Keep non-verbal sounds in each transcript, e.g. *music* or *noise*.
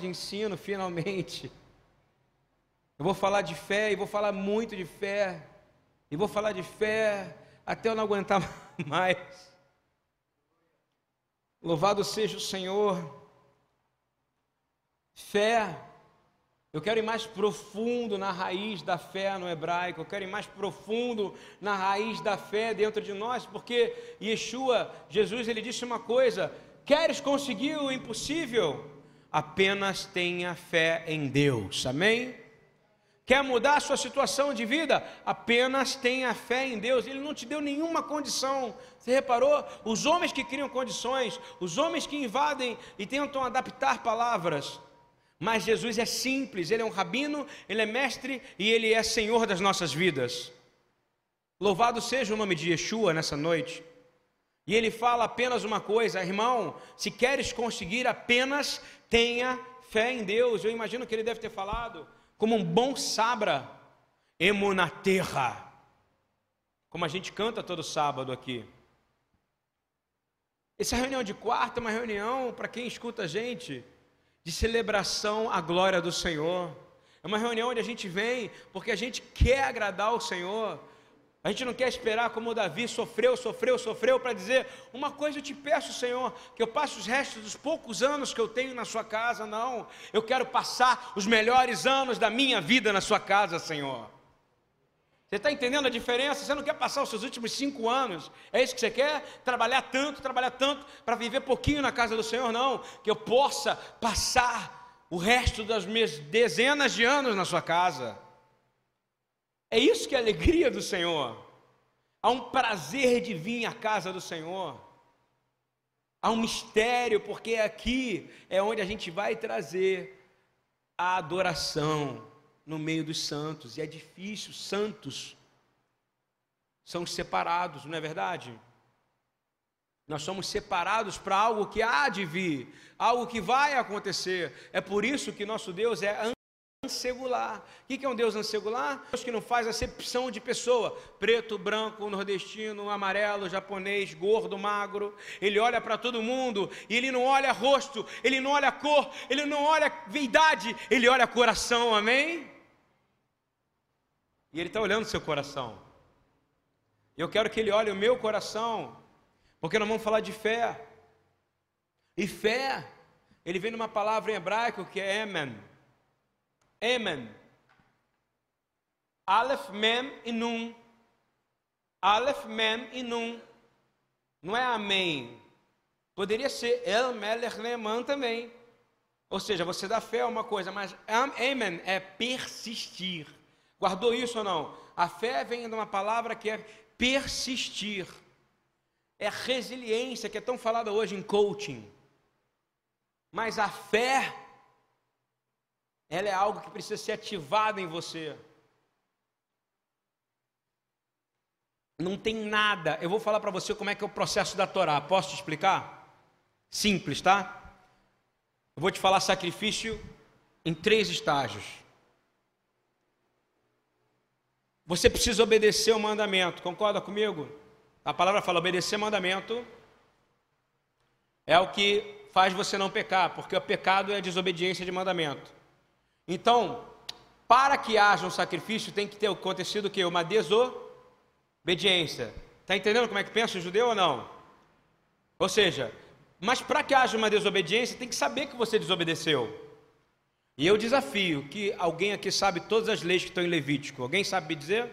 de ensino, finalmente. Eu vou falar de fé e vou falar muito de fé. E vou falar de fé até eu não aguentar *laughs* mais. Louvado seja o Senhor. Fé. Eu quero ir mais profundo na raiz da fé no hebraico. Eu quero ir mais profundo na raiz da fé dentro de nós, porque Yeshua, Jesus, ele disse uma coisa: Queres conseguir o impossível? Apenas tenha fé em Deus. Amém? Quer mudar a sua situação de vida? Apenas tenha fé em Deus. Ele não te deu nenhuma condição. Você reparou? Os homens que criam condições, os homens que invadem e tentam adaptar palavras. Mas Jesus é simples, ele é um rabino, ele é mestre e ele é senhor das nossas vidas. Louvado seja o nome de Yeshua nessa noite. E ele fala apenas uma coisa, irmão, se queres conseguir apenas tenha fé em Deus. Eu imagino que ele deve ter falado como um bom sabra, emo na terra, como a gente canta todo sábado aqui. Essa reunião de quarta é uma reunião, para quem escuta a gente, de celebração à glória do Senhor. É uma reunião onde a gente vem porque a gente quer agradar o Senhor. A gente não quer esperar como Davi sofreu, sofreu, sofreu para dizer: uma coisa eu te peço, Senhor, que eu passe os restos dos poucos anos que eu tenho na Sua casa. Não, eu quero passar os melhores anos da minha vida na Sua casa, Senhor. Você está entendendo a diferença? Você não quer passar os seus últimos cinco anos? É isso que você quer? Trabalhar tanto, trabalhar tanto para viver pouquinho na casa do Senhor? Não, que eu possa passar o resto das minhas dezenas de anos na Sua casa. É isso que é a alegria do Senhor. Há um prazer de vir à casa do Senhor. Há um mistério, porque aqui é onde a gente vai trazer a adoração no meio dos santos. E é difícil, santos são separados, não é verdade? Nós somos separados para algo que há de vir, algo que vai acontecer. É por isso que nosso Deus é ansegular. O que é um Deus ansegular? Deus que não faz acepção de pessoa, preto, branco, nordestino, amarelo, japonês, gordo, magro. Ele olha para todo mundo e ele não olha rosto, ele não olha cor, ele não olha idade, ele olha coração, amém? E ele está olhando seu coração. Eu quero que ele olhe o meu coração, porque nós vamos falar de fé. E fé, ele vem numa palavra em hebraico que é emen Amen. Aleph, Mem e Num. Aleph, Mem e Num. Não é Amém. Poderia ser El Melech Leman também. Ou seja, você dá fé a uma coisa, mas Amen é persistir. Guardou isso ou não? A fé vem de uma palavra que é persistir. É resiliência, que é tão falada hoje em coaching. Mas a fé ela é algo que precisa ser ativado em você. Não tem nada. Eu vou falar para você como é que é o processo da Torá. Posso te explicar? Simples, tá? Eu vou te falar sacrifício em três estágios. Você precisa obedecer o mandamento. Concorda comigo? A palavra fala obedecer mandamento é o que faz você não pecar, porque o pecado é a desobediência de mandamento. Então, para que haja um sacrifício, tem que ter acontecido o quê? Uma desobediência. Está entendendo como é que pensa o judeu ou não? Ou seja, mas para que haja uma desobediência, tem que saber que você desobedeceu. E eu desafio que alguém aqui sabe todas as leis que estão em Levítico. Alguém sabe dizer?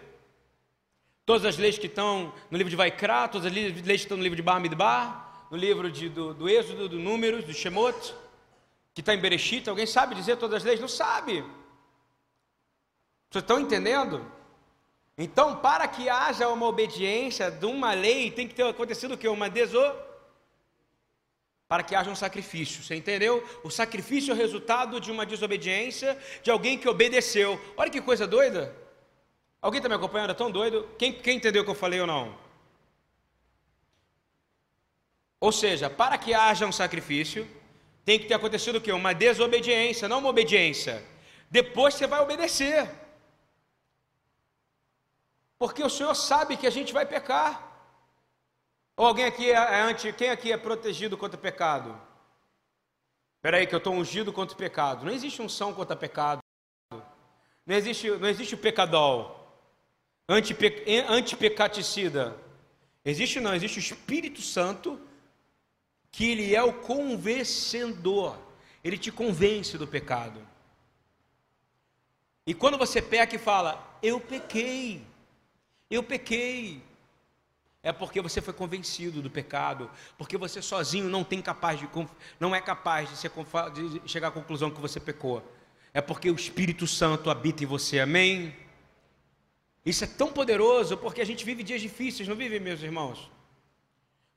Todas as leis que estão no livro de Vaikra, todas as leis que estão no livro de Bar Midbar, no livro de, do, do Êxodo, do Números, do Shemot que está em Bereshit, alguém sabe dizer todas as leis? Não sabe. Vocês estão entendendo? Então, para que haja uma obediência de uma lei, tem que ter acontecido o quê? Uma deso... Para que haja um sacrifício, você entendeu? O sacrifício é o resultado de uma desobediência de alguém que obedeceu. Olha que coisa doida. Alguém está me acompanhando? É tão doido? Quem, quem entendeu o que eu falei ou não? Ou seja, para que haja um sacrifício, tem que ter acontecido o quê? Uma desobediência, não uma obediência. Depois você vai obedecer. Porque o Senhor sabe que a gente vai pecar. Ou alguém aqui é, é anti, quem aqui é protegido contra o pecado? Espera aí que eu estou ungido contra o pecado. Não existe unção contra pecado. Não existe, não existe o pecadol, antipe, antipecaticida. Existe não, existe o Espírito Santo, que ele é o convencedor. Ele te convence do pecado. E quando você peca e fala, eu pequei, eu pequei, é porque você foi convencido do pecado, porque você sozinho não tem capaz de, não é capaz de, ser, de chegar à conclusão que você pecou é porque o Espírito Santo habita em você, amém? Isso é tão poderoso porque a gente vive dias difíceis, não vive, meus irmãos?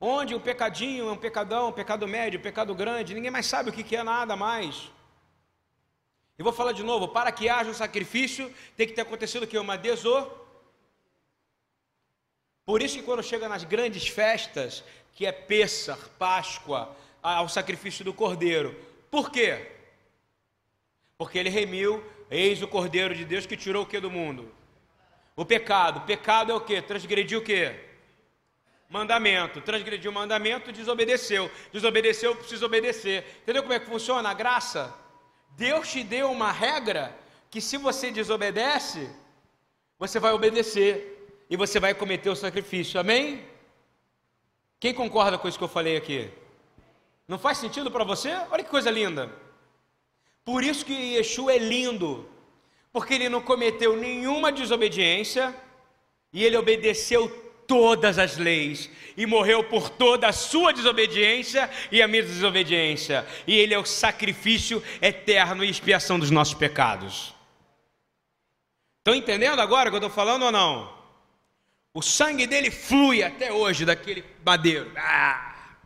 Onde o pecadinho é um pecadão, um pecado médio, um pecado grande, ninguém mais sabe o que é nada mais. Eu vou falar de novo, para que haja um sacrifício, tem que ter acontecido o que? Uma desor. Por isso que quando chega nas grandes festas, que é Pêssar, Páscoa, ao sacrifício do Cordeiro. Por quê? porque ele remiu, eis o Cordeiro de Deus que tirou o que do mundo? O pecado. Pecado é o que? Transgrediu o que? Mandamento. Transgrediu o mandamento, desobedeceu. Desobedeceu, precisa obedecer. Entendeu como é que funciona a graça? Deus te deu uma regra que se você desobedece, você vai obedecer e você vai cometer o sacrifício. Amém? Quem concorda com isso que eu falei aqui? Não faz sentido para você? Olha que coisa linda. Por isso que Yeshua é lindo, porque ele não cometeu nenhuma desobediência e ele obedeceu todas as leis e morreu por toda a sua desobediência e a minha desobediência. E ele é o sacrifício eterno e expiação dos nossos pecados. Estão entendendo agora o que eu estou falando ou não? O sangue dele flui até hoje daquele madeiro. Ah!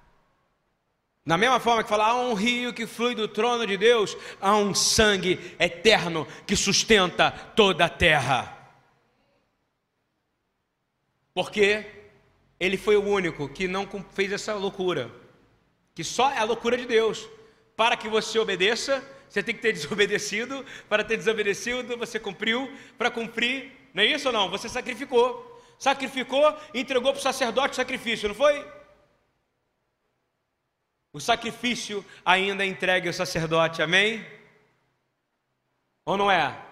Da mesma forma que fala, há um rio que flui do trono de Deus, há um sangue eterno que sustenta toda a terra. Porque ele foi o único que não fez essa loucura, que só é a loucura de Deus. Para que você obedeça, você tem que ter *laughs* desobedecido, para ter desobedecido, você cumpriu, para cumprir, não é isso ou não? Você sacrificou, sacrificou, entregou para o sacerdote o sacrifício, não foi? O sacrifício ainda entregue ao sacerdote, amém? Ou não é?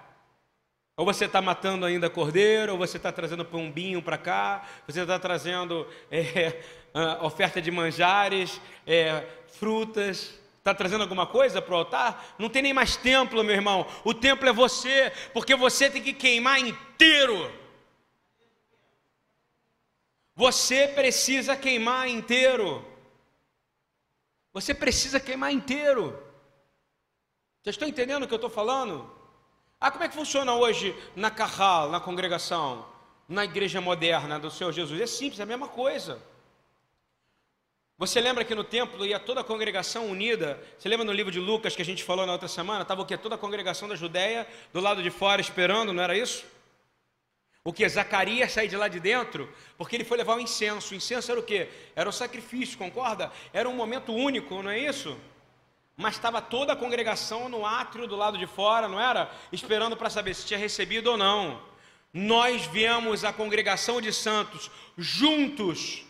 Ou você está matando ainda cordeiro, ou você está trazendo pombinho para cá, você está trazendo é, *laughs* oferta de manjares, é, frutas, está trazendo alguma coisa para o altar? Não tem nem mais templo, meu irmão. O templo é você, porque você tem que queimar inteiro. Você precisa queimar inteiro. Você precisa queimar inteiro. Vocês estão entendendo o que eu estou falando? Ah, como é que funciona hoje na Carral, na congregação, na igreja moderna do Senhor Jesus? É simples, é a mesma coisa. Você lembra que no templo ia toda a congregação unida? Você lembra no livro de Lucas que a gente falou na outra semana? Estava o quê? Toda a congregação da Judéia do lado de fora esperando, não era isso? O que? Zacarias sair de lá de dentro, porque ele foi levar o incenso. O incenso era o que? Era o sacrifício, concorda? Era um momento único, não é isso? Mas estava toda a congregação no átrio do lado de fora, não era? Esperando para saber se tinha recebido ou não. Nós viemos a congregação de santos juntos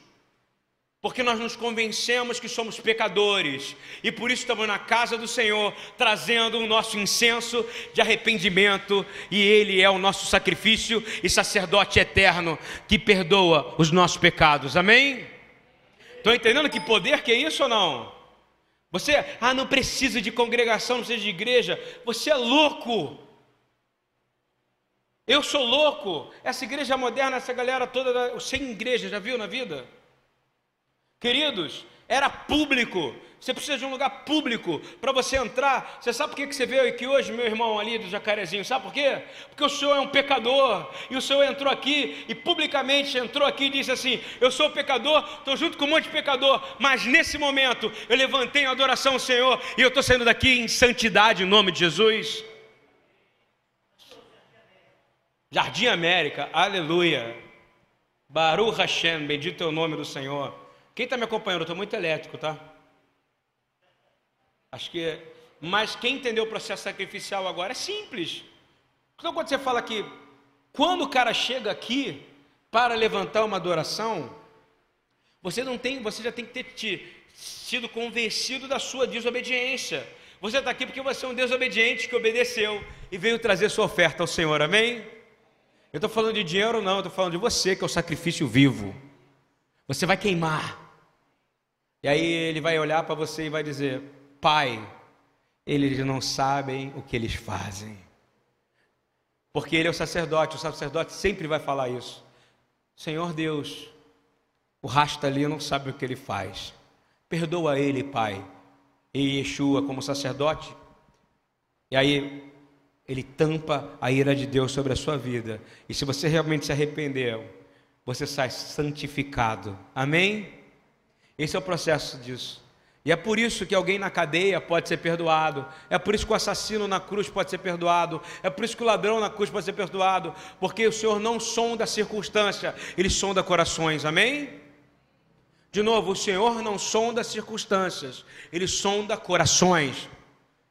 porque nós nos convencemos que somos pecadores e por isso estamos na casa do Senhor trazendo o nosso incenso de arrependimento e Ele é o nosso sacrifício e sacerdote eterno que perdoa os nossos pecados, amém? Estão entendendo que poder que é isso ou não? Você, ah, não precisa de congregação, não precisa de igreja, você é louco. Eu sou louco. Essa igreja moderna, essa galera toda, sem igreja, já viu na vida? Queridos, era público. Você precisa de um lugar público para você entrar. Você sabe por que você veio aqui hoje, meu irmão ali do Jacarezinho? Sabe por quê? Porque o senhor é um pecador. E o senhor entrou aqui e publicamente entrou aqui e disse assim: Eu sou pecador, estou junto com um monte de pecador. Mas nesse momento eu levantei a adoração ao Senhor e eu estou saindo daqui em santidade em nome de Jesus. Jardim América, aleluia. Baruch Hashem, bendito é o nome do Senhor. Quem está me acompanhando? Eu estou muito elétrico, tá? Acho que. É... Mas quem entendeu o processo sacrificial agora é simples. Então, quando você fala que quando o cara chega aqui para levantar uma adoração, você não tem, você já tem que ter te, sido convencido da sua desobediência. Você está aqui porque você é um Deus obediente que obedeceu e veio trazer sua oferta ao Senhor, amém? Eu estou falando de dinheiro, não, eu estou falando de você, que é o sacrifício vivo. Você vai queimar. E aí ele vai olhar para você e vai dizer: Pai, eles não sabem o que eles fazem. Porque ele é o sacerdote, o sacerdote sempre vai falar isso. Senhor Deus, o rasta ali não sabe o que ele faz. Perdoa ele, Pai. E Yeshua, como sacerdote, e aí ele tampa a ira de Deus sobre a sua vida. E se você realmente se arrependeu, você sai santificado. Amém? Esse é o processo disso. E é por isso que alguém na cadeia pode ser perdoado. É por isso que o assassino na cruz pode ser perdoado. É por isso que o ladrão na cruz pode ser perdoado. Porque o Senhor não sonda circunstância, ele sonda corações. Amém? De novo, o Senhor não sonda circunstâncias, ele sonda corações.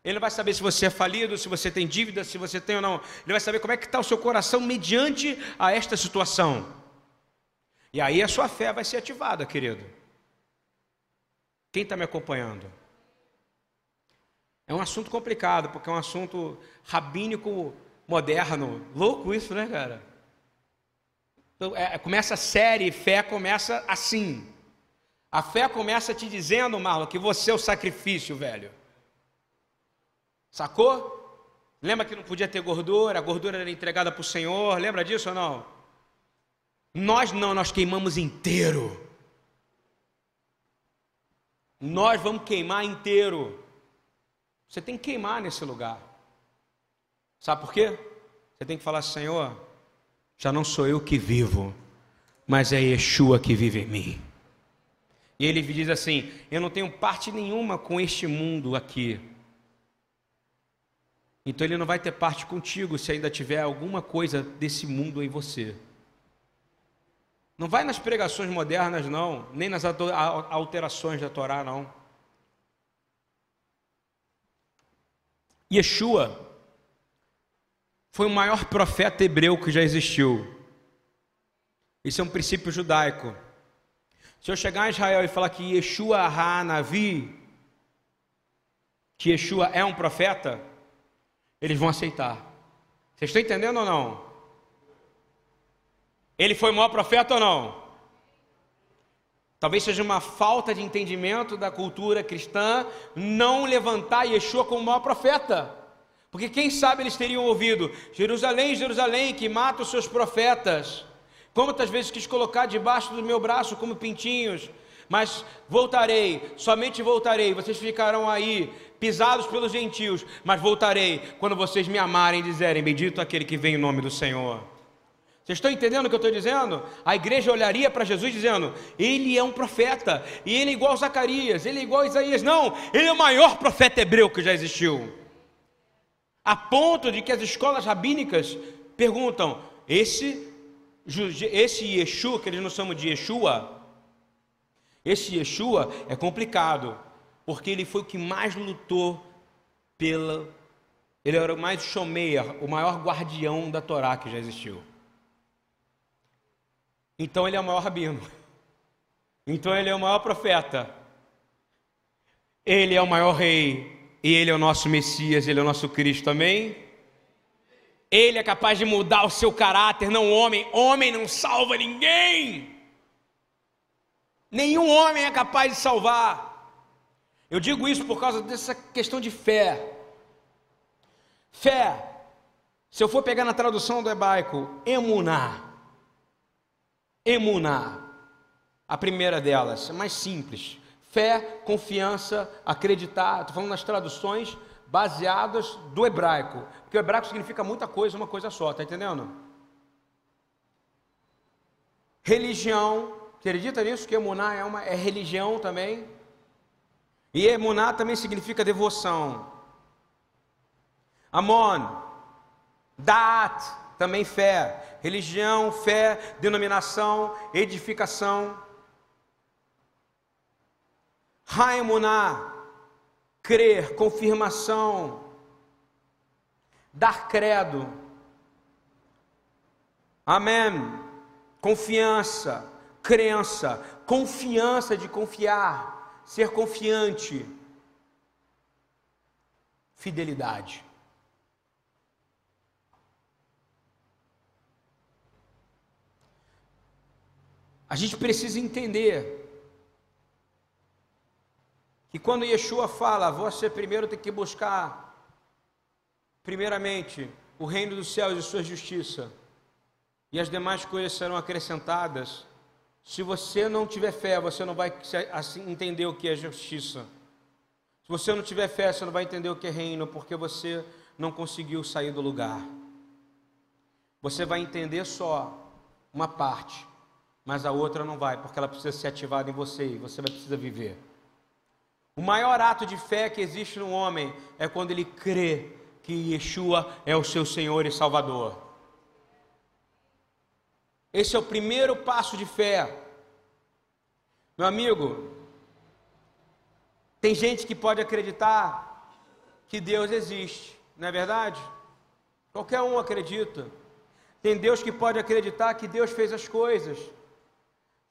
Ele vai saber se você é falido, se você tem dívida, se você tem ou não. Ele vai saber como é que está o seu coração mediante a esta situação. E aí a sua fé vai ser ativada, querido. Quem está me acompanhando? É um assunto complicado, porque é um assunto rabínico moderno. Louco isso, né, cara? Então, é, começa a série, fé começa assim. A fé começa te dizendo, Marlon, que você é o sacrifício, velho. Sacou? Lembra que não podia ter gordura, a gordura era entregada para o Senhor, lembra disso ou não? Nós não, nós queimamos inteiro. Nós vamos queimar inteiro. Você tem que queimar nesse lugar. Sabe por quê? Você tem que falar, Senhor, já não sou eu que vivo, mas é Yeshua que vive em mim. E ele diz assim: Eu não tenho parte nenhuma com este mundo aqui. Então ele não vai ter parte contigo se ainda tiver alguma coisa desse mundo em você. Não vai nas pregações modernas, não, nem nas alterações da Torá, não. Yeshua foi o maior profeta hebreu que já existiu. Isso é um princípio judaico. Se eu chegar em Israel e falar que Yeshua Hanavi, que Yeshua é um profeta, eles vão aceitar. Vocês estão entendendo ou não? Ele foi o maior profeta ou não? Talvez seja uma falta de entendimento da cultura cristã não levantar Yeshua como o maior profeta. Porque quem sabe eles teriam ouvido: Jerusalém, Jerusalém, que mata os seus profetas. Quantas vezes quis colocar debaixo do meu braço como pintinhos, mas voltarei, somente voltarei. Vocês ficarão aí, pisados pelos gentios, mas voltarei quando vocês me amarem e dizerem: Bendito aquele que vem em nome do Senhor. Vocês estão entendendo o que eu estou dizendo? A igreja olharia para Jesus dizendo: Ele é um profeta, e ele é igual a Zacarias, ele é igual a Isaías. Não, ele é o maior profeta hebreu que já existiu. A ponto de que as escolas rabínicas perguntam: esse, esse Yeshua, que eles não chamam de Yeshua, esse Yeshua é complicado, porque ele foi o que mais lutou pela. Ele era o mais shomeia, o maior guardião da Torá que já existiu. Então ele é o maior rabino. Então ele é o maior profeta. Ele é o maior rei. E ele é o nosso Messias, ele é o nosso Cristo, amém? Ele é capaz de mudar o seu caráter, não homem. Homem não salva ninguém. Nenhum homem é capaz de salvar. Eu digo isso por causa dessa questão de fé. Fé, se eu for pegar na tradução do hebraico, emuná, emuná. A primeira delas, é mais simples. Fé, confiança, acreditar. Estou falando nas traduções baseadas do hebraico. Porque o hebraico significa muita coisa, uma coisa só, está entendendo? Religião. Acredita nisso? Que emuná é, uma, é religião também. E emuná também significa devoção. Amon, dat, também fé. Religião, fé, denominação, edificação. Raimuná, crer, confirmação. Dar credo. Amém. Confiança, crença, confiança de confiar, ser confiante. fidelidade. A gente precisa entender que quando Yeshua fala, você primeiro tem que buscar, primeiramente, o reino dos céus e sua justiça, e as demais coisas serão acrescentadas. Se você não tiver fé, você não vai assim, entender o que é justiça. Se você não tiver fé, você não vai entender o que é reino, porque você não conseguiu sair do lugar. Você vai entender só uma parte mas a outra não vai, porque ela precisa ser ativada em você e você vai precisar viver. O maior ato de fé que existe no homem é quando ele crê que Yeshua é o seu Senhor e Salvador. Esse é o primeiro passo de fé. Meu amigo, tem gente que pode acreditar que Deus existe, não é verdade? Qualquer um acredita. Tem Deus que pode acreditar que Deus fez as coisas.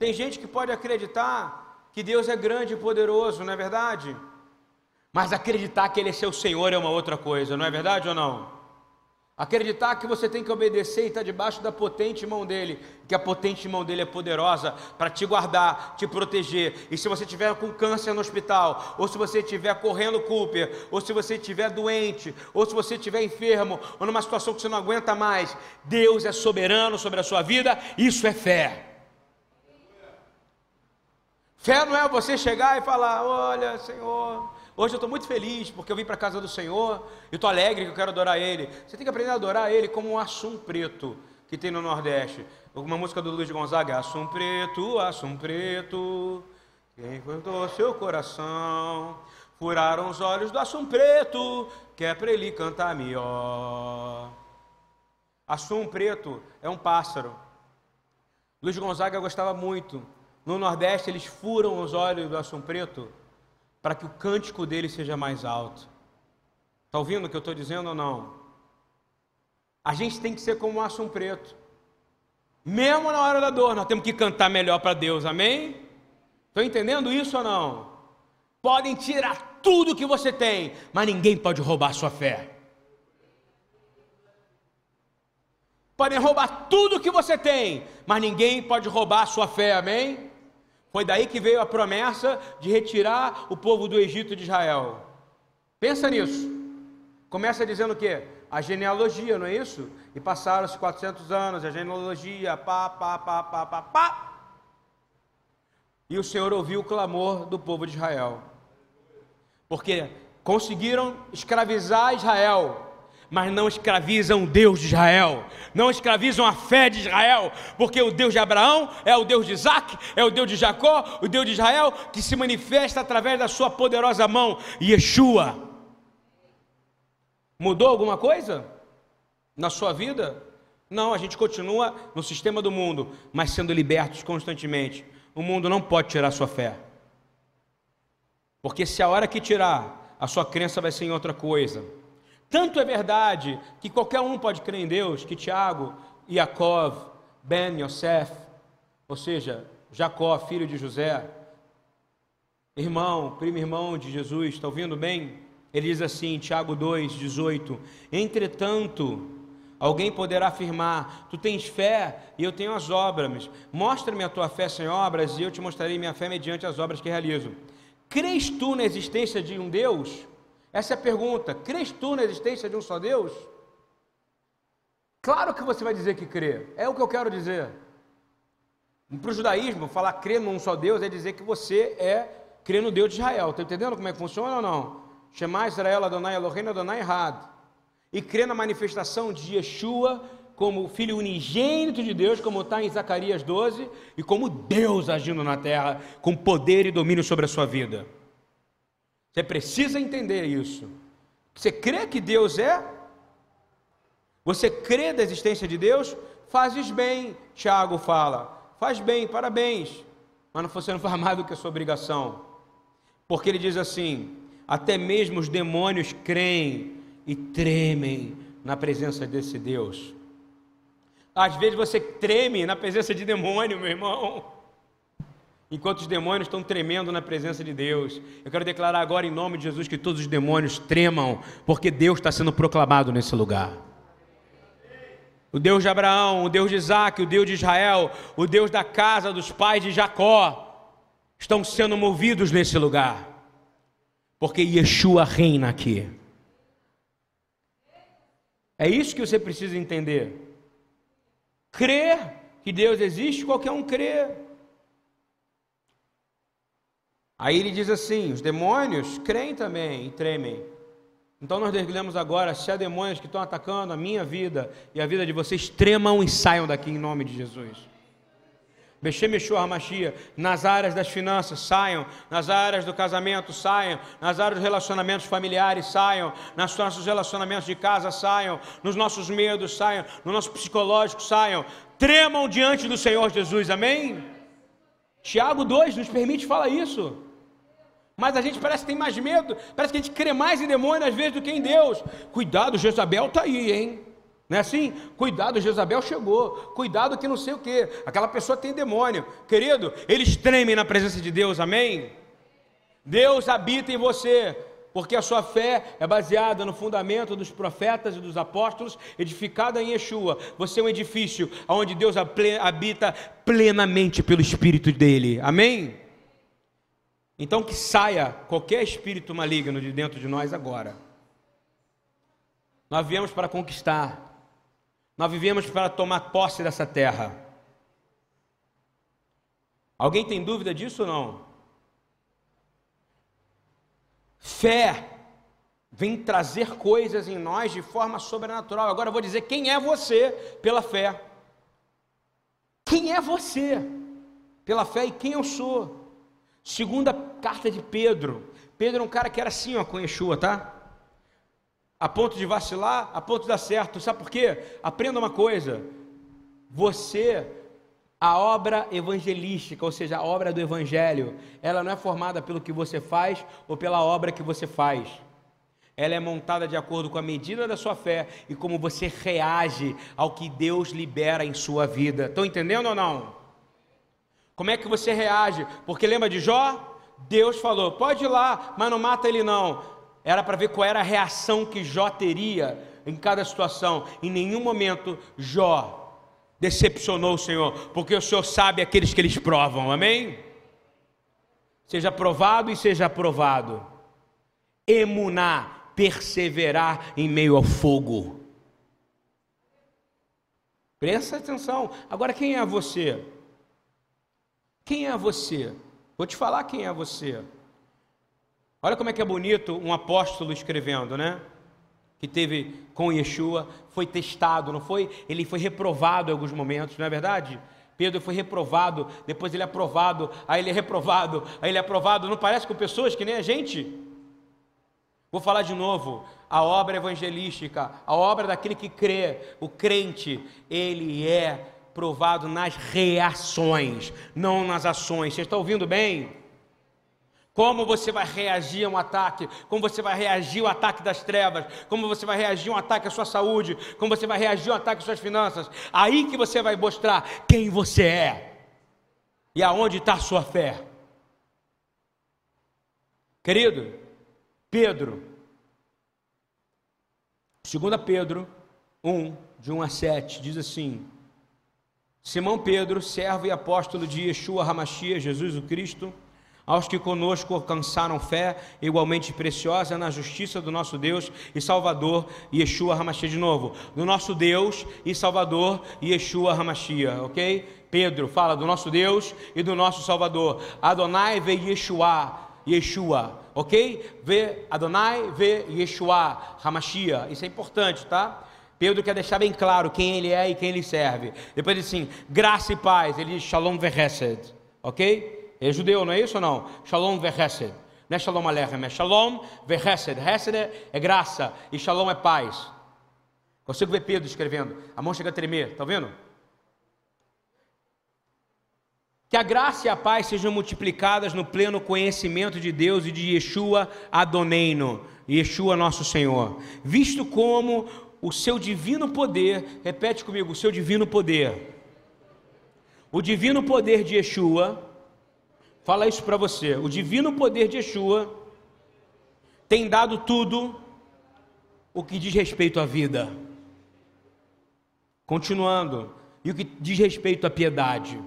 Tem gente que pode acreditar que Deus é grande e poderoso, não é verdade? Mas acreditar que Ele é seu Senhor é uma outra coisa, não é verdade ou não? Acreditar que você tem que obedecer e estar debaixo da potente mão dele, que a potente mão dele é poderosa para te guardar, te proteger. E se você estiver com câncer no hospital, ou se você estiver correndo Cooper, ou se você estiver doente, ou se você estiver enfermo, ou numa situação que você não aguenta mais, Deus é soberano sobre a sua vida, isso é fé. Fé não é você chegar e falar: Olha, Senhor, hoje eu estou muito feliz porque eu vim para a casa do Senhor, eu estou alegre que eu quero adorar Ele. Você tem que aprender a adorar Ele como um assum preto que tem no Nordeste. Uma música do Luiz Gonzaga: Assum preto, assum preto, quem cortou seu coração? Furaram os olhos do assum preto, que é para ele cantar melhor. Assum preto é um pássaro. Luiz Gonzaga gostava muito no Nordeste, eles furam os olhos do assum preto para que o cântico dele seja mais alto. Está ouvindo o que eu estou dizendo ou não? A gente tem que ser como um assum preto. Mesmo na hora da dor, nós temos que cantar melhor para Deus, amém? Estão entendendo isso ou não? Podem tirar tudo que você tem, mas ninguém pode roubar sua fé. Podem roubar tudo que você tem, mas ninguém pode roubar sua fé, amém? Foi daí que veio a promessa de retirar o povo do Egito de Israel. Pensa nisso. Começa dizendo o quê? A genealogia, não é isso? E passaram-se 400 anos, a genealogia, pá, pá, pá, pá, pá, pá. E o Senhor ouviu o clamor do povo de Israel. Porque conseguiram escravizar Israel, mas não escravizam o Deus de Israel, não escravizam a fé de Israel, porque o Deus de Abraão é o Deus de Isaac, é o Deus de Jacó, o Deus de Israel, que se manifesta através da sua poderosa mão, Yeshua. Mudou alguma coisa na sua vida? Não, a gente continua no sistema do mundo, mas sendo libertos constantemente. O mundo não pode tirar sua fé. Porque se a hora que tirar, a sua crença vai ser em outra coisa. Tanto é verdade que qualquer um pode crer em Deus, que Tiago, Yaakov, Ben Yosef, ou seja, Jacó, filho de José, irmão, primo irmão de Jesus, está ouvindo bem? Ele diz assim, Tiago 2, 18: Entretanto, alguém poderá afirmar: Tu tens fé e eu tenho as obras. Mostra-me a tua fé sem obras e eu te mostrarei minha fé mediante as obras que realizo. Crês tu na existência de um Deus? Essa é a pergunta. Crês tu na existência de um só Deus? Claro que você vai dizer que crê. É o que eu quero dizer. Para o judaísmo, falar crer num só Deus é dizer que você é crer no Deus de Israel. Está entendendo como é que funciona ou não? Chamar Israel Adonai Elohim Adonai errado. E crer na manifestação de Yeshua como filho unigênito de Deus, como está em Zacarias 12, e como Deus agindo na terra com poder e domínio sobre a sua vida. Você precisa entender isso. Você crê que Deus é? Você crê da existência de Deus? Fazes bem, Tiago fala. Faz bem, parabéns. Mas você não faz *laughs* mais do que a sua obrigação. Porque ele diz assim: até mesmo os demônios creem e tremem na presença desse Deus. Às vezes você treme na presença de demônio, meu irmão. Enquanto os demônios estão tremendo na presença de Deus. Eu quero declarar agora em nome de Jesus que todos os demônios tremam, porque Deus está sendo proclamado nesse lugar. O Deus de Abraão, o Deus de Isaac, o Deus de Israel, o Deus da casa dos pais de Jacó, estão sendo movidos nesse lugar, porque Yeshua reina aqui. É isso que você precisa entender. Crer que Deus existe, qualquer um crê. Aí ele diz assim: os demônios creem também e tremem. Então nós dergulhamos agora, se há demônios que estão atacando a minha vida e a vida de vocês, tremam e saiam daqui em nome de Jesus. Beshem Yeshua Hamashia, nas áreas das finanças, saiam, nas áreas do casamento, saiam, nas áreas dos relacionamentos familiares, saiam, nos nossos relacionamentos de casa, saiam, nos nossos medos, saiam, no nosso psicológico, saiam, tremam diante do Senhor Jesus, amém? Tiago 2 nos permite falar isso. Mas a gente parece que tem mais medo, parece que a gente crê mais em demônio às vezes do que em Deus. Cuidado, Jezabel está aí, hein? Não é assim? Cuidado, Jezabel chegou. Cuidado que não sei o que. Aquela pessoa tem demônio. Querido, eles tremem na presença de Deus, amém? Deus habita em você, porque a sua fé é baseada no fundamento dos profetas e dos apóstolos, edificada em Yeshua. Você é um edifício onde Deus habita plenamente pelo Espírito dele, amém? Então que saia qualquer espírito maligno de dentro de nós agora. Nós viemos para conquistar. Nós vivemos para tomar posse dessa terra. Alguém tem dúvida disso ou não? Fé vem trazer coisas em nós de forma sobrenatural. Agora eu vou dizer quem é você pela fé. Quem é você pela fé e quem eu sou. Segunda carta de Pedro. Pedro é um cara que era assim, ó, com Yeshua, tá? A ponto de vacilar, a ponto de dar certo. Sabe por quê? Aprenda uma coisa. Você, a obra evangelística, ou seja, a obra do evangelho, ela não é formada pelo que você faz ou pela obra que você faz. Ela é montada de acordo com a medida da sua fé e como você reage ao que Deus libera em sua vida. Estão entendendo ou não? Como é que você reage? Porque lembra de Jó? Deus falou: pode ir lá, mas não mata ele não. Era para ver qual era a reação que Jó teria em cada situação. Em nenhum momento Jó decepcionou o Senhor, porque o Senhor sabe aqueles que eles provam, amém? Seja provado e seja aprovado. Emunar, perseverar em meio ao fogo. Presta atenção. Agora, quem é você? Quem é você? Vou te falar quem é você. Olha como é que é bonito um apóstolo escrevendo, né? Que teve com Yeshua, foi testado, não foi? Ele foi reprovado em alguns momentos, não é verdade? Pedro foi reprovado, depois ele é aprovado, aí ele é reprovado, aí ele é aprovado. Não parece com pessoas que nem a gente? Vou falar de novo. A obra evangelística, a obra daquele que crê, o crente, ele é provado nas reações, não nas ações. Você está ouvindo bem? Como você vai reagir a um ataque? Como você vai reagir ao ataque das trevas? Como você vai reagir a um ataque à sua saúde? Como você vai reagir a um ataque às suas finanças? Aí que você vai mostrar quem você é e aonde está a sua fé. Querido, Pedro, 2 Pedro 1, de 1 a 7, diz assim: Simão Pedro, servo e apóstolo de Yeshua Hamashia, Jesus o Cristo, aos que conosco alcançaram fé igualmente preciosa na justiça do nosso Deus e Salvador Yeshua Hamashia de novo, do nosso Deus e Salvador Yeshua Hamashia, ok? Pedro fala do nosso Deus e do nosso Salvador. Adonai ve Yeshua, Yeshua, ok? Vê Adonai ve Yeshua Hamashia. Isso é importante, tá? Pedro quer deixar bem claro quem ele é e quem ele serve. Depois ele diz assim: graça e paz. Ele diz shalom vechesed. Ok? É judeu, não é isso ou não? Shalom vechesed. Não é shalom alechem, é shalom vechesed. Hesed é graça e shalom é paz. Consigo ver Pedro escrevendo. A mão chega a tremer, está vendo? Que a graça e a paz sejam multiplicadas no pleno conhecimento de Deus e de Yeshua Adoneino, Yeshua nosso Senhor, visto como o seu divino poder, repete comigo, o seu divino poder. O divino poder de Yeshua Fala isso para você. O divino poder de Yeshua tem dado tudo o que diz respeito à vida. Continuando, e o que diz respeito à piedade.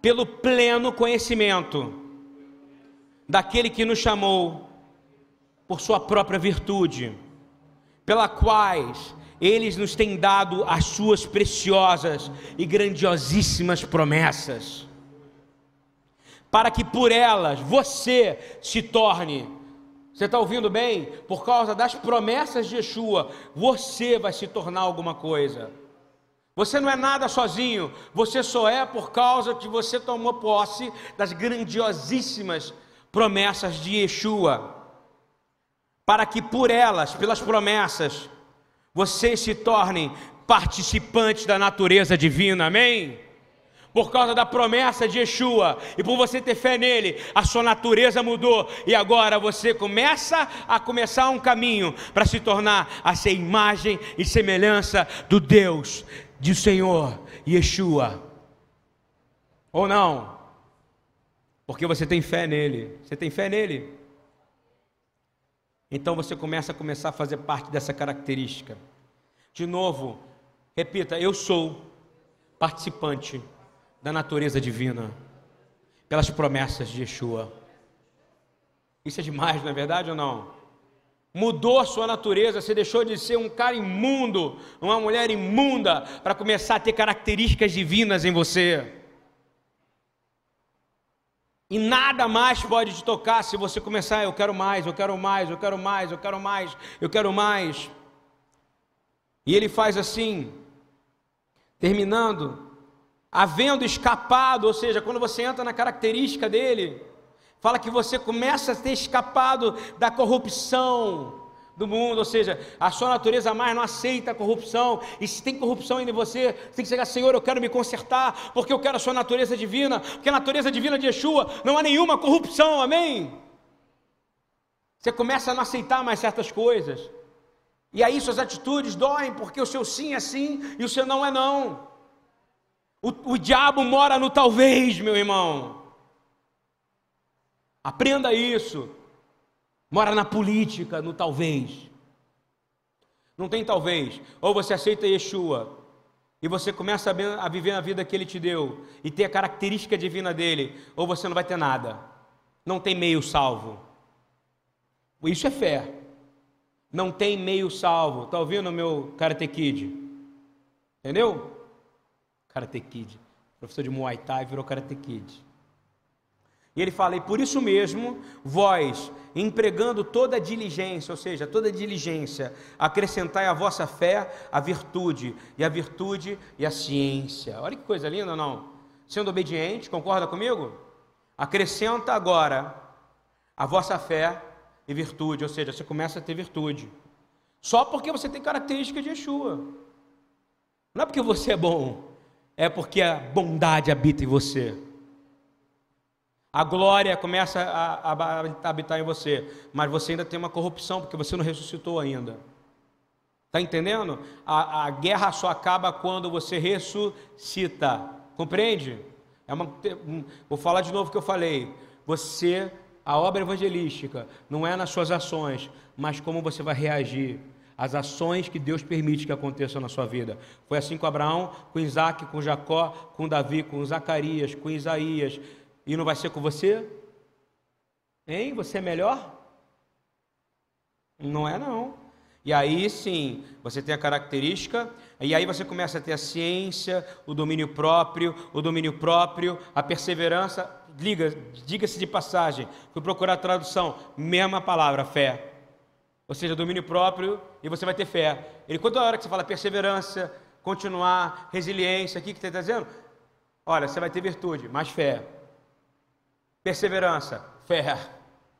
Pelo pleno conhecimento daquele que nos chamou por sua própria virtude, pela quais eles nos têm dado as suas preciosas e grandiosíssimas promessas, para que por elas você se torne, você está ouvindo bem? Por causa das promessas de Yeshua, você vai se tornar alguma coisa. Você não é nada sozinho, você só é por causa que você tomou posse das grandiosíssimas promessas de Yeshua, para que por elas, pelas promessas, vocês se tornem participantes da natureza divina, amém? Por causa da promessa de Yeshua e por você ter fé nele, a sua natureza mudou e agora você começa a começar um caminho para se tornar a ser imagem e semelhança do Deus, do Senhor Yeshua. Ou não? Porque você tem fé nele. Você tem fé nele? Então você começa a começar a fazer parte dessa característica. De novo, repita, eu sou participante da natureza divina pelas promessas de Yeshua. Isso é demais, não é verdade ou não? Mudou a sua natureza, você deixou de ser um cara imundo, uma mulher imunda, para começar a ter características divinas em você. E nada mais pode te tocar se você começar, eu quero mais, eu quero mais, eu quero mais, eu quero mais, eu quero mais. E ele faz assim, terminando, havendo escapado, ou seja, quando você entra na característica dele, fala que você começa a ter escapado da corrupção, do mundo, ou seja, a sua natureza mais não aceita a corrupção, e se tem corrupção em você, você tem que chegar, Senhor, eu quero me consertar, porque eu quero a sua natureza divina, porque a natureza divina de Yeshua não há nenhuma corrupção, amém? Você começa a não aceitar mais certas coisas, e aí suas atitudes doem, porque o seu sim é sim e o seu não é não. O, o diabo mora no talvez, meu irmão. Aprenda isso mora na política, no talvez. Não tem talvez. Ou você aceita Yeshua e você começa a viver a vida que ele te deu e ter a característica divina dele, ou você não vai ter nada. Não tem meio salvo. Isso é fé. Não tem meio salvo. Está ouvindo meu Karate Kid? Entendeu? Karate Kid. Professor de Muay Thai virou Karate Kid. E ele fala: E por isso mesmo, vós, empregando toda diligência, ou seja, toda diligência, acrescentai à vossa fé a virtude, e a virtude e a ciência. Olha que coisa linda, não? Sendo obediente, concorda comigo? Acrescenta agora a vossa fé e virtude, ou seja, você começa a ter virtude. Só porque você tem característica de Yeshua. Não é porque você é bom, é porque a bondade habita em você. A glória começa a, a, habitar em você, mas você ainda tem uma corrupção, porque você não ressuscitou ainda. Está entendendo? A, a, guerra só acaba quando você ressuscita. Compreende? É uma, vou falar de novo o que eu falei. Você, a obra evangelística, não é nas suas ações, mas como você vai reagir às ações que Deus permite que aconteçam na sua vida. Foi assim com Abraão, com Isaac, com Jacó, com Davi, com Zacarias, com Isaías e não vai ser com você? Hein? Você é melhor? Não é não. E aí sim, você tem a característica, e aí você começa a ter a ciência, o domínio próprio, o domínio próprio, a perseverança. Diga, diga-se de passagem, fui procurar a tradução, mesma palavra, fé. Ou seja, domínio próprio, e você vai ter fé. Ele, quando a hora que você fala perseverança, continuar, resiliência, o que, que está dizendo? Olha, você vai ter virtude, mais fé. Perseverança, fé.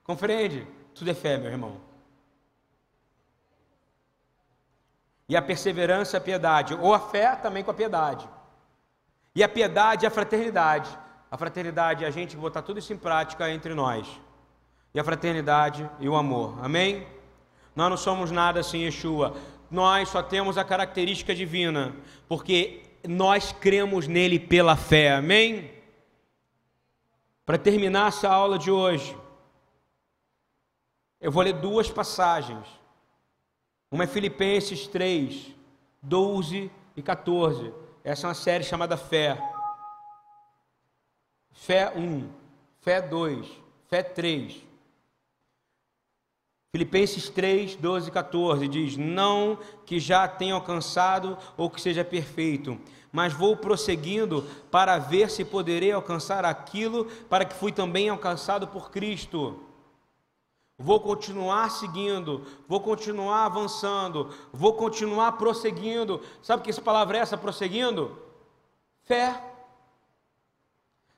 Compreende? Tudo é fé, meu irmão. E a perseverança é a piedade, ou a fé também com a piedade. E a piedade é a fraternidade. A fraternidade é a gente botar tudo isso em prática entre nós. E a fraternidade e o amor. Amém? Nós não somos nada sem Yeshua. Nós só temos a característica divina, porque nós cremos nele pela fé. Amém? Para terminar essa aula de hoje, eu vou ler duas passagens. Uma é Filipenses 3, 12 e 14. Essa é uma série chamada Fé. Fé 1, Fé 2, Fé 3. Filipenses 3, 12 e 14 diz: Não que já tenha alcançado ou que seja perfeito, mas vou prosseguindo para ver se poderei alcançar aquilo para que fui também alcançado por Cristo. Vou continuar seguindo, vou continuar avançando, vou continuar prosseguindo. Sabe que essa palavra é essa, prosseguindo? Fé.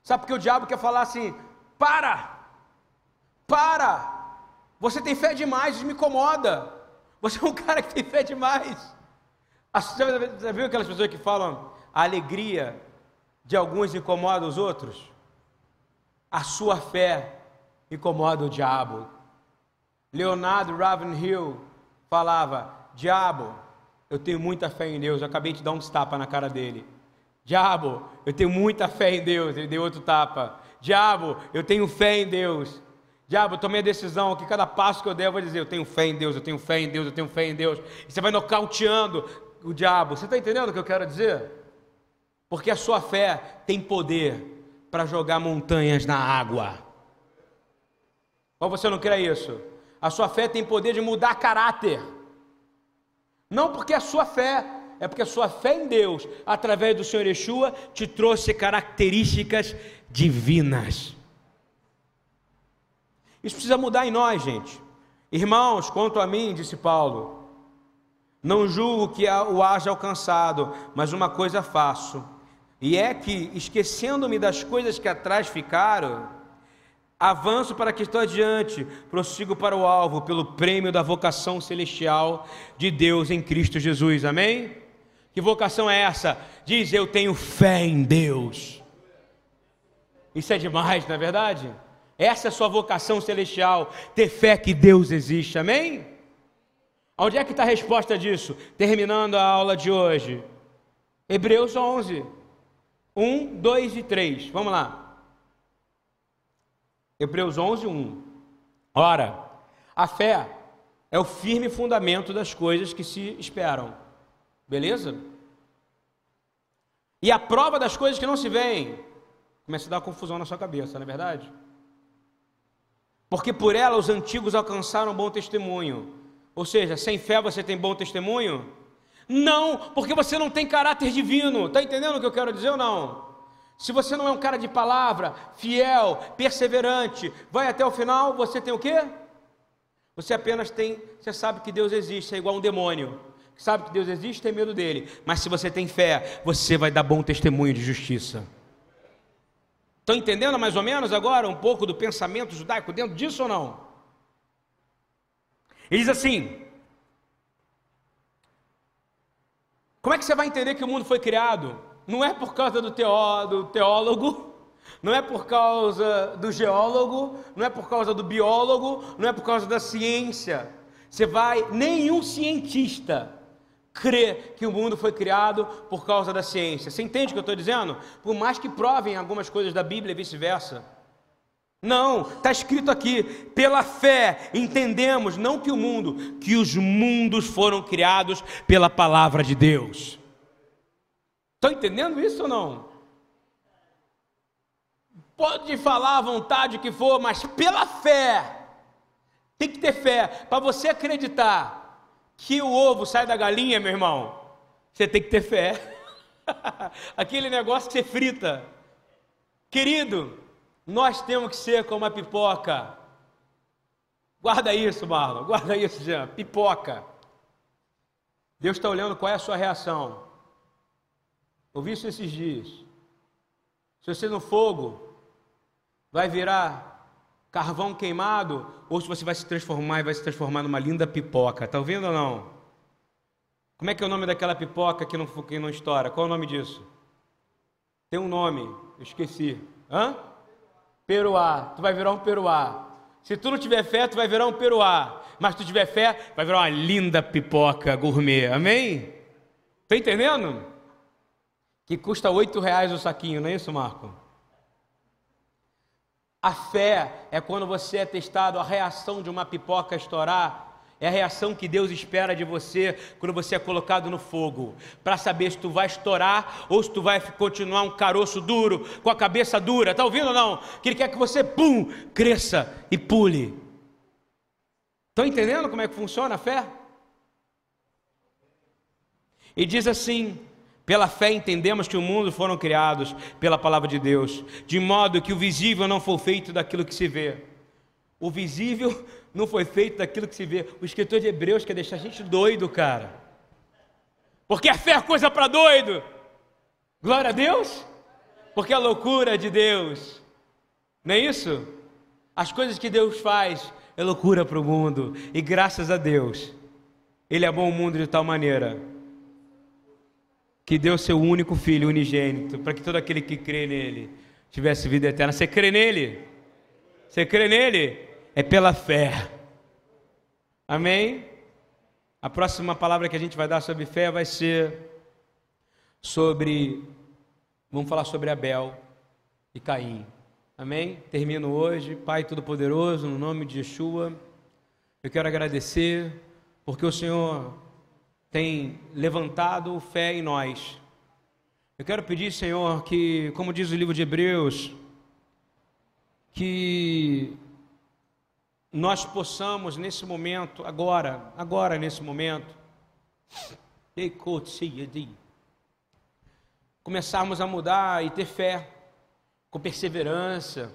Sabe porque o diabo quer falar assim: para, para, você tem fé demais, isso me incomoda. Você é um *laughs* cara que tem fé demais. Você já viu aquelas pessoas que falam a alegria de alguns incomoda os outros? A sua fé incomoda o diabo. Leonardo Ravenhill falava: Diabo, eu tenho muita fé em Deus. Eu acabei de dar um tapa na cara dele. Diabo, eu tenho muita fé em Deus. Ele deu outro tapa. Diabo, eu tenho fé em Deus. Diabo, eu tomei a decisão que cada passo que eu der eu vou dizer: Eu tenho fé em Deus, eu tenho fé em Deus, eu tenho fé em Deus. E você vai nocauteando o diabo. Você está entendendo o que eu quero dizer? Porque a sua fé tem poder para jogar montanhas na água. Ou você não crê isso? A sua fé tem poder de mudar caráter. Não porque a sua fé, é porque a sua fé em Deus, através do Senhor Yeshua, te trouxe características divinas. Isso precisa mudar em nós, gente. Irmãos, quanto a mim, disse Paulo, não julgo que o haja alcançado, mas uma coisa faço, e é que, esquecendo-me das coisas que atrás ficaram, Avanço para que estou adiante, prossigo para o alvo, pelo prêmio da vocação celestial de Deus em Cristo Jesus. Amém? Que vocação é essa? Diz: Eu tenho fé em Deus. Isso é demais, não é verdade? Essa é a sua vocação celestial, ter fé que Deus existe. Amém? Onde é que está a resposta disso? Terminando a aula de hoje. Hebreus 11, 1, 2 e 3. Vamos lá. Hebreus 11, 1. Ora, a fé é o firme fundamento das coisas que se esperam. Beleza? E a prova das coisas que não se veem. Começa a dar confusão na sua cabeça, não é verdade? Porque por ela os antigos alcançaram bom testemunho. Ou seja, sem fé você tem bom testemunho? Não, porque você não tem caráter divino. Está entendendo o que eu quero dizer ou não? Se você não é um cara de palavra, fiel, perseverante, vai até o final, você tem o quê? Você apenas tem, você sabe que Deus existe, é igual um demônio. Sabe que Deus existe, tem medo dele. Mas se você tem fé, você vai dar bom testemunho de justiça. Estão entendendo mais ou menos agora um pouco do pensamento judaico dentro disso ou não? Ele diz assim: Como é que você vai entender que o mundo foi criado? não é por causa do, teó, do teólogo, não é por causa do geólogo, não é por causa do biólogo, não é por causa da ciência. Você vai, nenhum cientista crê que o mundo foi criado por causa da ciência. Você entende o que eu estou dizendo? Por mais que provem algumas coisas da Bíblia e vice-versa. Não, está escrito aqui, pela fé entendemos, não que o mundo, que os mundos foram criados pela palavra de Deus. Estão entendendo isso ou não? Pode falar à vontade que for, mas pela fé. Tem que ter fé. Para você acreditar que o ovo sai da galinha, meu irmão, você tem que ter fé. *laughs* Aquele negócio que você frita. Querido, nós temos que ser como a pipoca. Guarda isso, Marlon. Guarda isso, Jean. Pipoca. Deus está olhando qual é a sua reação. Ouvi isso esses dias. Se você no fogo vai virar carvão queimado, ou se você vai se transformar e vai se transformar numa linda pipoca. Está ouvindo ou não? Como é que é o nome daquela pipoca que não, que não estoura? Qual é o nome disso? Tem um nome, eu esqueci. Hã? Peruá. Tu vai virar um peruá. Se tu não tiver fé, tu vai virar um peruá. Mas se tu tiver fé, vai virar uma linda pipoca gourmet. Amém? Está entendendo? que custa oito reais o saquinho, não é isso, Marco? A fé é quando você é testado, a reação de uma pipoca estourar. É a reação que Deus espera de você quando você é colocado no fogo, para saber se tu vai estourar ou se tu vai continuar um caroço duro, com a cabeça dura. Está ouvindo ou não? Que Ele quer que você, pum, cresça e pule. Estão entendendo como é que funciona a fé? E diz assim: pela fé entendemos que o mundo foram criados pela palavra de Deus, de modo que o visível não foi feito daquilo que se vê. O visível não foi feito daquilo que se vê. O escritor de Hebreus quer deixar a gente doido, cara. Porque a fé é coisa para doido. Glória a Deus. Porque a loucura de Deus. Não é isso? As coisas que Deus faz é loucura para o mundo. E graças a Deus, Ele é bom o mundo de tal maneira que deu seu único filho unigênito, para que todo aquele que crê nele tivesse vida eterna. Você crê nele? Você crê nele? É pela fé. Amém? A próxima palavra que a gente vai dar sobre fé vai ser sobre. Vamos falar sobre Abel e Caim. Amém? Termino hoje. Pai Todo-Poderoso, no nome de Yeshua, eu quero agradecer porque o Senhor tem levantado fé em nós. Eu quero pedir, Senhor, que, como diz o livro de Hebreus, que nós possamos nesse momento, agora, agora nesse momento, começarmos a mudar e ter fé, com perseverança.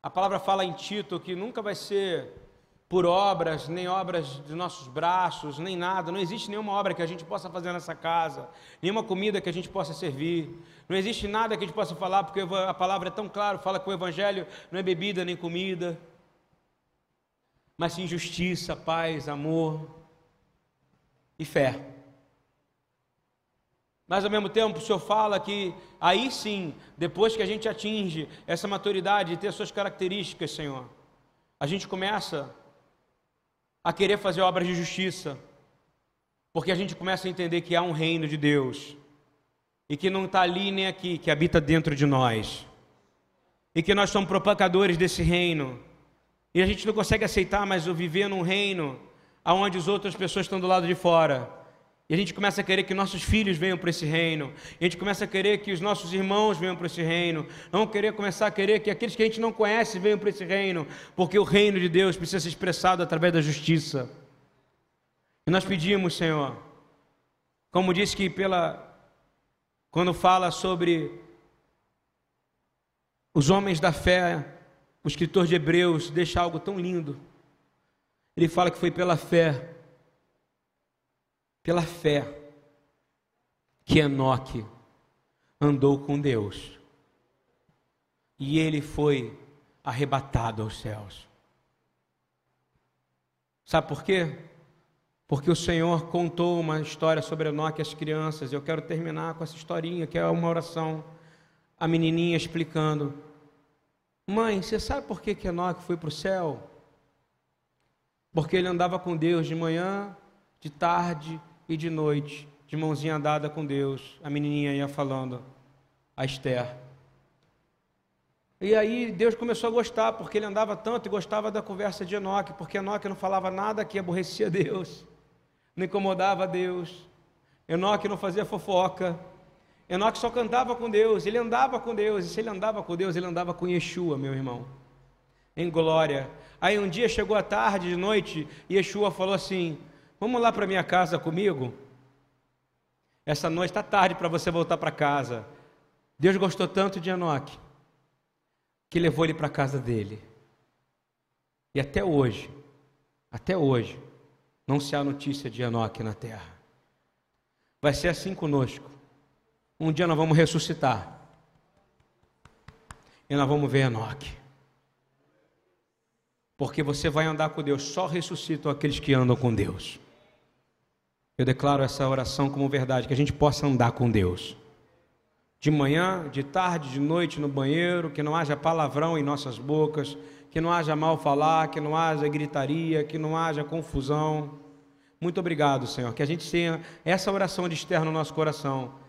A palavra fala em Tito que nunca vai ser por obras, nem obras de nossos braços, nem nada. Não existe nenhuma obra que a gente possa fazer nessa casa, nenhuma comida que a gente possa servir. Não existe nada que a gente possa falar, porque a palavra é tão clara, fala que o evangelho não é bebida nem comida, mas sim justiça, paz, amor e fé. Mas ao mesmo tempo, o Senhor fala que aí sim, depois que a gente atinge essa maturidade e ter suas características, Senhor, a gente começa a querer fazer obras de justiça, porque a gente começa a entender que há um reino de Deus e que não está ali nem aqui, que habita dentro de nós, e que nós somos propagadores desse reino, e a gente não consegue aceitar mais o viver num reino onde as outras pessoas estão do lado de fora. E a gente começa a querer que nossos filhos venham para esse reino. E a gente começa a querer que os nossos irmãos venham para esse reino. Vamos querer começar a querer que aqueles que a gente não conhece venham para esse reino, porque o reino de Deus precisa ser expressado através da justiça. E nós pedimos, Senhor, como disse que pela quando fala sobre os homens da fé, o escritor de Hebreus deixa algo tão lindo. Ele fala que foi pela fé pela fé que Enoque andou com Deus e ele foi arrebatado aos céus. Sabe por quê? Porque o Senhor contou uma história sobre Enoque e as crianças. Eu quero terminar com essa historinha, que é uma oração. A menininha explicando: Mãe, você sabe por que, que Enoque foi para o céu? Porque ele andava com Deus de manhã, de tarde e de noite, de mãozinha dada com Deus, a menininha ia falando, a Esther. E aí Deus começou a gostar, porque ele andava tanto e gostava da conversa de Enoque, porque Enoque não falava nada que aborrecia *laughs* Deus, não incomodava Deus. Enoque não fazia fofoca. Enoque só cantava com Deus, ele andava com Deus, e se ele andava com Deus, ele andava com Yeshua, meu irmão, em glória. Aí um dia chegou a tarde, de noite, e Yeshua falou assim: Vamos lá para minha casa comigo? Essa noite está tarde para você voltar para casa. Deus gostou tanto de Enoque que levou ele para a casa dele. E até hoje, até hoje, não se há notícia de Enoque na terra. Vai ser assim conosco. Um dia nós vamos ressuscitar. E nós vamos ver Enoque. Porque você vai andar com Deus, só ressuscitam aqueles que andam com Deus. Eu declaro essa oração como verdade, que a gente possa andar com Deus. De manhã, de tarde, de noite no banheiro, que não haja palavrão em nossas bocas, que não haja mal falar, que não haja gritaria, que não haja confusão. Muito obrigado, Senhor, que a gente tenha essa oração de externo no nosso coração,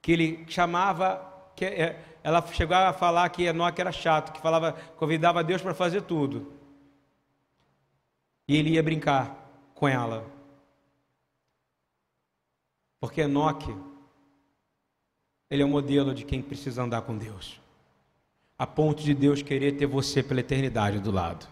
que ele chamava que é, ela chegou a falar que Enoque era chato, que falava, convidava Deus para fazer tudo. E ele ia brincar com ela. Porque Enoque, ele é o modelo de quem precisa andar com Deus. A ponto de Deus querer ter você pela eternidade do lado.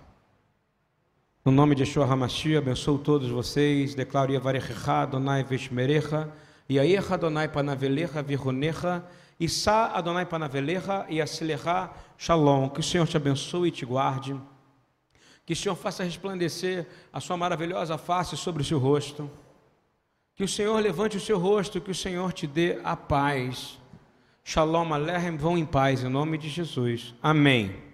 No nome de Yeshua HaMashiach, abençoo todos vocês. Declaro Yavarecha Adonai Veshmerecha, Yaecha Adonai Panavelecha Vironecha, Issa Adonai Panavelecha e Asilecha Shalom. Que o Senhor te abençoe e te guarde. Que o Senhor faça resplandecer a sua maravilhosa face sobre o seu rosto. Que o Senhor levante o seu rosto, que o Senhor te dê a paz. Shalom Aleichem, vão em paz, em nome de Jesus. Amém.